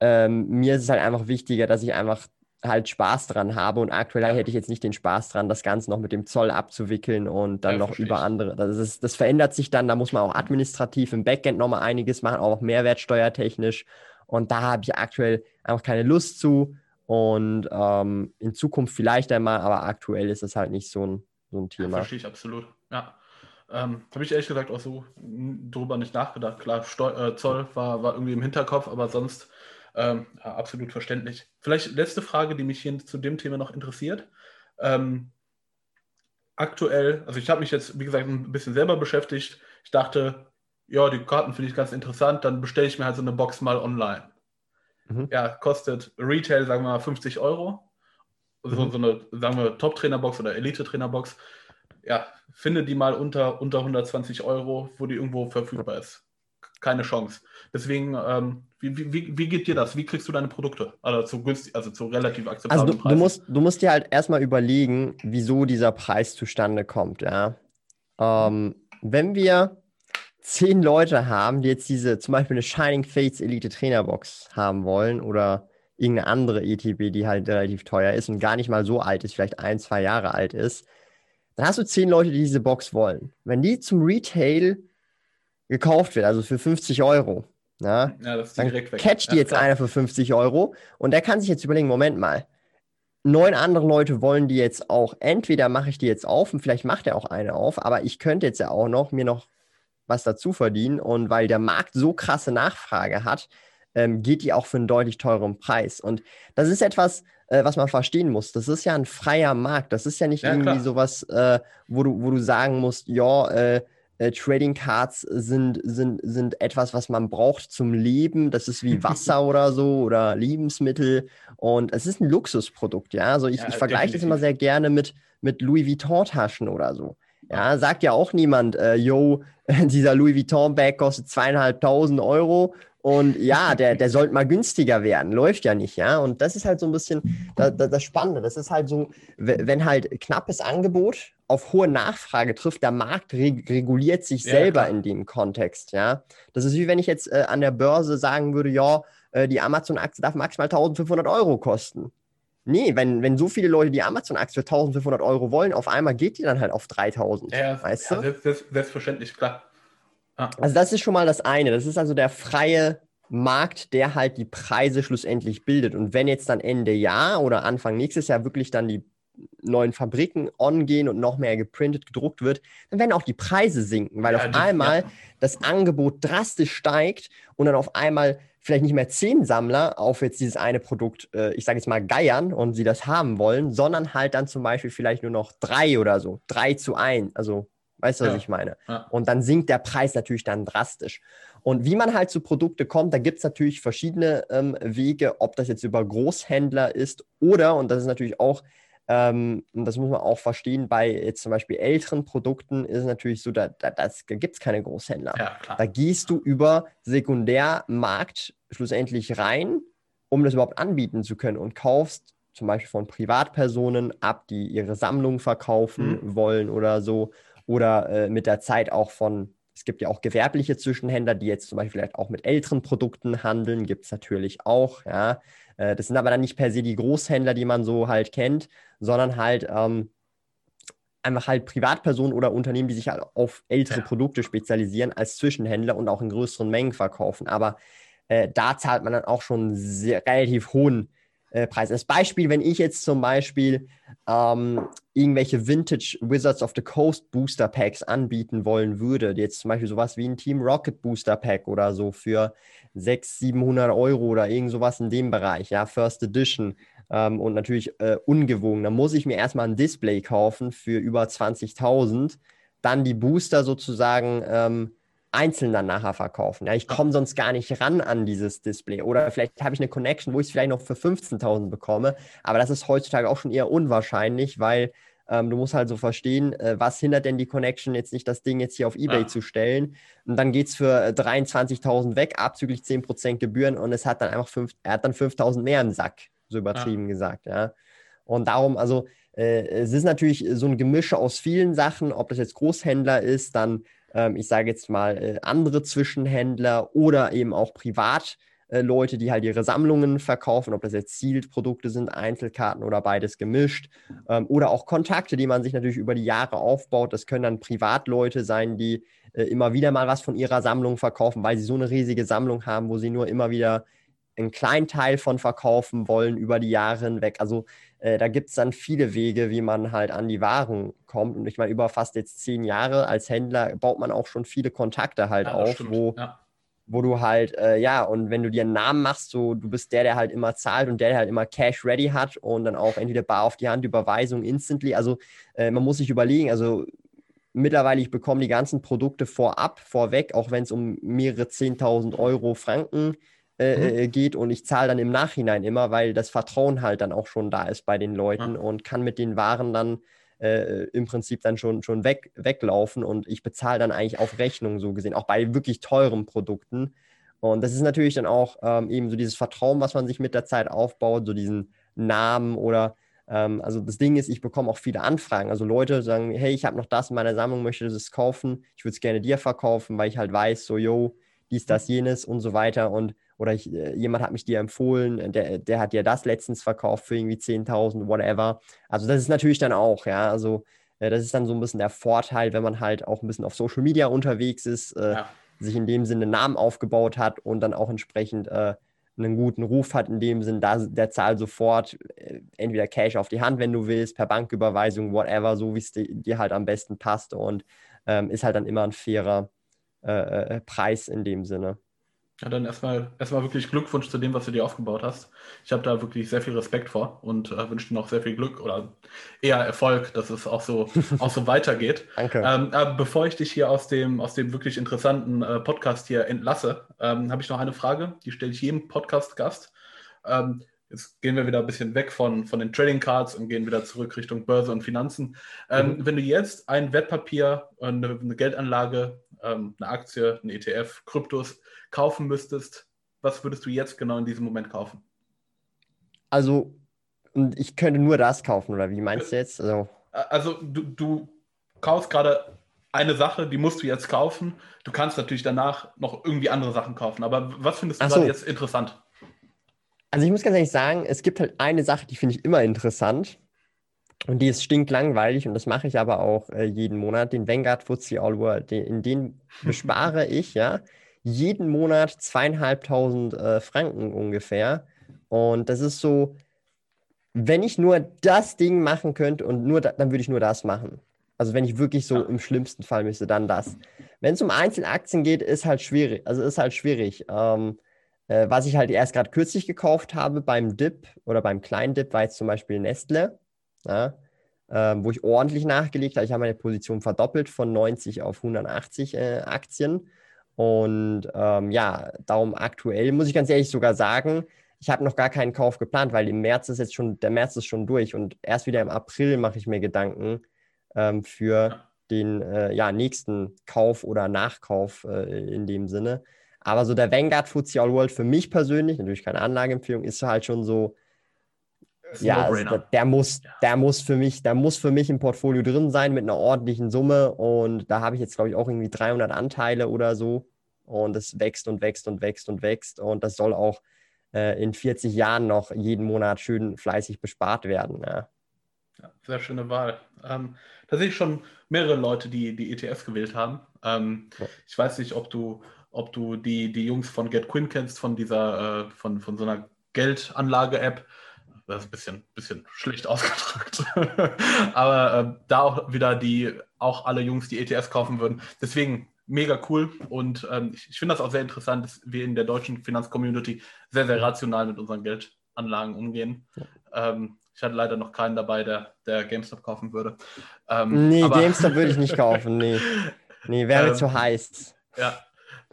ähm, mir ist es halt einfach wichtiger, dass ich einfach halt Spaß dran habe und aktuell ja. hätte ich jetzt nicht den Spaß dran, das Ganze noch mit dem Zoll abzuwickeln und dann ja, noch über andere. Das, ist, das verändert sich dann, da muss man auch administrativ im Backend nochmal einiges machen, auch mehrwertsteuertechnisch. Und da habe ich aktuell einfach keine Lust zu. Und ähm, in Zukunft vielleicht einmal, aber aktuell ist es halt nicht so ein, so ein Thema. Ja, verstehe ich absolut. Ja. Ähm, Habe ich ehrlich gesagt auch so drüber nicht nachgedacht. Klar, Steu äh, Zoll war, war irgendwie im Hinterkopf, aber sonst ähm, ja, absolut verständlich. Vielleicht letzte Frage, die mich hier zu dem Thema noch interessiert. Ähm, aktuell, also ich habe mich jetzt, wie gesagt, ein bisschen selber beschäftigt. Ich dachte, ja, die Karten finde ich ganz interessant, dann bestelle ich mir halt so eine Box mal online. Mhm. Ja, kostet Retail, sagen wir mal, 50 Euro. Also mhm. so eine, sagen wir, Top-Trainer-Box oder Elite-Trainer-Box ja, finde die mal unter, unter 120 Euro, wo die irgendwo verfügbar ist. Keine Chance. Deswegen, ähm, wie, wie, wie geht dir das? Wie kriegst du deine Produkte? Also zu günstig, also zu relativ akzeptablen also du, Preisen? Du musst, du musst dir halt erstmal überlegen, wieso dieser Preis zustande kommt, ja. Ähm, wenn wir zehn Leute haben, die jetzt diese, zum Beispiel eine Shining Fates Elite Trainerbox haben wollen oder irgendeine andere ETB, die halt relativ teuer ist und gar nicht mal so alt ist, vielleicht ein, zwei Jahre alt ist, dann hast du zehn Leute, die diese Box wollen. Wenn die zum Retail gekauft wird, also für 50 Euro, na, ja, das ist dann direkt weg. catcht die ja, jetzt klar. einer für 50 Euro und der kann sich jetzt überlegen, Moment mal, neun andere Leute wollen die jetzt auch, entweder mache ich die jetzt auf und vielleicht macht er auch eine auf, aber ich könnte jetzt ja auch noch mir noch was dazu verdienen und weil der Markt so krasse Nachfrage hat, ähm, geht die auch für einen deutlich teureren Preis. Und das ist etwas, äh, was man verstehen muss. Das ist ja ein freier Markt. Das ist ja nicht ja, irgendwie klar. sowas, äh, wo, du, wo du sagen musst, ja, äh, äh, Trading Cards sind, sind, sind etwas, was man braucht zum Leben. Das ist wie Wasser oder so oder Lebensmittel. Und es ist ein Luxusprodukt, ja. Also ich, ja, ich vergleiche das immer sehr gerne mit, mit Louis Vuitton-Taschen oder so. Ja, sagt ja auch niemand, äh, yo, dieser Louis Vuitton-Bag kostet zweieinhalbtausend Euro und ja, der, der sollte mal günstiger werden. Läuft ja nicht, ja. Und das ist halt so ein bisschen da, da, das Spannende. Das ist halt so, wenn halt knappes Angebot auf hohe Nachfrage trifft, der Markt reg reguliert sich ja, selber klar. in dem Kontext, ja. Das ist wie wenn ich jetzt äh, an der Börse sagen würde, ja, äh, die Amazon-Aktie darf maximal 1500 Euro kosten. Nee, wenn, wenn so viele Leute die Amazon-Aktie für 1500 Euro wollen, auf einmal geht die dann halt auf 3000. Ja, weißt ja, du? Selbst, selbstverständlich, klar. Ah. Also das ist schon mal das eine. Das ist also der freie Markt, der halt die Preise schlussendlich bildet. Und wenn jetzt dann Ende Jahr oder Anfang nächstes Jahr wirklich dann die neuen Fabriken ongehen und noch mehr geprintet, gedruckt wird, dann werden auch die Preise sinken, weil ja, auf einmal ja. das Angebot drastisch steigt und dann auf einmal vielleicht nicht mehr zehn Sammler auf jetzt dieses eine Produkt, äh, ich sage jetzt mal, geiern und sie das haben wollen, sondern halt dann zum Beispiel vielleicht nur noch drei oder so, drei zu ein, also Weißt du, was ja. ich meine? Ja. Und dann sinkt der Preis natürlich dann drastisch. Und wie man halt zu Produkte kommt, da gibt es natürlich verschiedene ähm, Wege, ob das jetzt über Großhändler ist oder, und das ist natürlich auch ähm, und das muss man auch verstehen, bei jetzt zum Beispiel älteren Produkten ist es natürlich so, da, da, da gibt es keine Großhändler. Ja, da gehst du über Sekundärmarkt schlussendlich rein, um das überhaupt anbieten zu können und kaufst zum Beispiel von Privatpersonen ab, die ihre Sammlung verkaufen mhm. wollen oder so. Oder äh, mit der Zeit auch von, es gibt ja auch gewerbliche Zwischenhändler, die jetzt zum Beispiel vielleicht auch mit älteren Produkten handeln, gibt es natürlich auch, ja. Äh, das sind aber dann nicht per se die Großhändler, die man so halt kennt, sondern halt ähm, einfach halt Privatpersonen oder Unternehmen, die sich halt auf ältere. Produkte spezialisieren als Zwischenhändler und auch in größeren Mengen verkaufen. Aber äh, da zahlt man dann auch schon sehr, relativ hohen äh, Preis. Als Beispiel, wenn ich jetzt zum Beispiel ähm, irgendwelche Vintage Wizards of the Coast Booster Packs anbieten wollen würde, jetzt zum Beispiel sowas wie ein Team Rocket Booster Pack oder so für 600, 700 Euro oder irgend sowas in dem Bereich, ja, First Edition ähm, und natürlich äh, ungewogen, dann muss ich mir erstmal ein Display kaufen für über 20.000, dann die Booster sozusagen ähm, einzeln dann nachher verkaufen. Ja, ich komme sonst gar nicht ran an dieses Display. Oder vielleicht habe ich eine Connection, wo ich es vielleicht noch für 15.000 bekomme. Aber das ist heutzutage auch schon eher unwahrscheinlich, weil ähm, du musst halt so verstehen, äh, was hindert denn die Connection jetzt nicht, das Ding jetzt hier auf Ebay ja. zu stellen. Und dann geht es für 23.000 weg, abzüglich 10% Gebühren und es hat dann einfach fünf, er hat dann 5.000 mehr im Sack, so übertrieben ja. gesagt. Ja. Und darum, also äh, es ist natürlich so ein Gemische aus vielen Sachen, ob das jetzt Großhändler ist, dann ähm, ich sage jetzt mal, äh, andere Zwischenhändler oder eben auch Privatleute, äh, die halt ihre Sammlungen verkaufen, ob das jetzt Zielprodukte sind, Einzelkarten oder beides gemischt. Ähm, oder auch Kontakte, die man sich natürlich über die Jahre aufbaut. Das können dann Privatleute sein, die äh, immer wieder mal was von ihrer Sammlung verkaufen, weil sie so eine riesige Sammlung haben, wo sie nur immer wieder einen kleinen Teil von verkaufen wollen über die Jahre hinweg. Also äh, da gibt es dann viele Wege, wie man halt an die Waren kommt. Und ich meine, über fast jetzt zehn Jahre als Händler baut man auch schon viele Kontakte halt ja, auf, wo, ja. wo du halt, äh, ja, und wenn du dir einen Namen machst, so du bist der, der halt immer zahlt und der, der halt immer Cash ready hat und dann auch entweder bar auf die Hand, Überweisung instantly. Also äh, man muss sich überlegen, also mittlerweile, ich bekomme die ganzen Produkte vorab, vorweg, auch wenn es um mehrere 10.000 Euro Franken äh, mhm. Äh, geht und ich zahle dann im Nachhinein immer, weil das Vertrauen halt dann auch schon da ist bei den Leuten ja. und kann mit den Waren dann äh, im Prinzip dann schon, schon weg, weglaufen und ich bezahle dann eigentlich auf Rechnung so gesehen, auch bei wirklich teuren Produkten. Und das ist natürlich dann auch ähm, eben so dieses Vertrauen, was man sich mit der Zeit aufbaut, so diesen Namen oder ähm, also das Ding ist, ich bekomme auch viele Anfragen. Also Leute sagen, hey, ich habe noch das in meiner Sammlung, möchte das kaufen, ich würde es gerne dir verkaufen, weil ich halt weiß, so, yo, dies, das, jenes und so weiter. Und oder ich, äh, jemand hat mich dir empfohlen, der, der hat dir das letztens verkauft für irgendwie 10.000, whatever. Also das ist natürlich dann auch, ja, also äh, das ist dann so ein bisschen der Vorteil, wenn man halt auch ein bisschen auf Social Media unterwegs ist, äh, ja. sich in dem Sinne einen Namen aufgebaut hat und dann auch entsprechend äh, einen guten Ruf hat, in dem Sinn, da der zahlt sofort äh, entweder Cash auf die Hand, wenn du willst, per Banküberweisung, whatever, so wie es dir halt am besten passt und ähm, ist halt dann immer ein fairer äh, Preis in dem Sinne. Ja, dann erstmal, erstmal wirklich Glückwunsch zu dem, was du dir aufgebaut hast. Ich habe da wirklich sehr viel Respekt vor und äh, wünsche dir noch sehr viel Glück oder eher Erfolg, dass es auch so, auch so weitergeht. Danke. Ähm, aber bevor ich dich hier aus dem, aus dem wirklich interessanten äh, Podcast hier entlasse, ähm, habe ich noch eine Frage, die stelle ich jedem Podcast-Gast. Ähm, jetzt gehen wir wieder ein bisschen weg von, von den Trading Cards und gehen wieder zurück Richtung Börse und Finanzen. Ähm, mhm. Wenn du jetzt ein Wertpapier, eine, eine Geldanlage, ähm, eine Aktie, ein ETF, Kryptos, kaufen müsstest, was würdest du jetzt genau in diesem Moment kaufen? Also, ich könnte nur das kaufen, oder wie meinst du jetzt? Also, also du, du kaufst gerade eine Sache, die musst du jetzt kaufen. Du kannst natürlich danach noch irgendwie andere Sachen kaufen. Aber was findest du so. jetzt interessant? Also ich muss ganz ehrlich sagen, es gibt halt eine Sache, die finde ich immer interessant. Und die ist stinklangweilig und das mache ich aber auch äh, jeden Monat, den Vanguard FTSE All World. Den, in den bespare ich, ja, jeden Monat zweieinhalbtausend äh, Franken ungefähr. Und das ist so, wenn ich nur das Ding machen könnte und nur da, dann würde ich nur das machen. Also wenn ich wirklich so im schlimmsten Fall müsste, dann das. Wenn es um Einzelaktien geht, ist halt schwierig. Also ist halt schwierig. Ähm, äh, was ich halt erst gerade kürzlich gekauft habe beim Dip oder beim kleinen Dip war jetzt zum Beispiel Nestle, ja, äh, wo ich ordentlich nachgelegt habe. Ich habe meine Position verdoppelt von 90 auf 180 äh, Aktien. Und ähm, ja, darum aktuell muss ich ganz ehrlich sogar sagen, ich habe noch gar keinen Kauf geplant, weil im März ist jetzt schon, der März ist schon durch und erst wieder im April mache ich mir Gedanken ähm, für den äh, ja, nächsten Kauf oder Nachkauf äh, in dem Sinne. Aber so der Vanguard FTSE All World für mich persönlich, natürlich keine Anlageempfehlung, ist halt schon so, ja, also der, muss, der muss für mich, der muss für mich im Portfolio drin sein mit einer ordentlichen Summe und da habe ich jetzt glaube ich auch irgendwie 300 Anteile oder so und es wächst und wächst und wächst und wächst und das soll auch äh, in 40 Jahren noch jeden Monat schön fleißig bespart werden. Ja. Ja, sehr schöne Wahl. Ähm, da sehe ich schon mehrere Leute, die die ETFs gewählt haben. Ähm, ja. Ich weiß nicht, ob du, ob du die, die Jungs von GetQuinn kennst, von dieser, äh, von, von so einer Geldanlage-App. Das ist ein bisschen, bisschen schlecht ausgedrückt. Aber äh, da auch wieder die, auch alle Jungs, die ETFs kaufen würden. Deswegen mega cool und ähm, ich, ich finde das auch sehr interessant, dass wir in der deutschen Finanzcommunity sehr, sehr rational mit unseren Geldanlagen umgehen. Ja. Ähm, ich hatte leider noch keinen dabei, der, der GameStop kaufen würde. Ähm, nee, aber, GameStop würde ich nicht kaufen, nee. Nee, wäre ähm, zu heiß. Ja.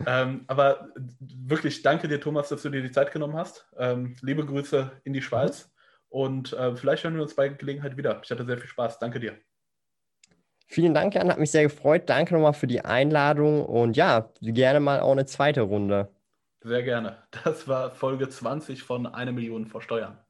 Ähm, aber wirklich danke dir, Thomas, dass du dir die Zeit genommen hast. Ähm, liebe Grüße in die Schweiz. Und äh, vielleicht hören wir uns bei Gelegenheit wieder. Ich hatte sehr viel Spaß. Danke dir. Vielen Dank, Jan, hat mich sehr gefreut. Danke nochmal für die Einladung und ja, gerne mal auch eine zweite Runde. Sehr gerne. Das war Folge 20 von Eine Million vor Steuern.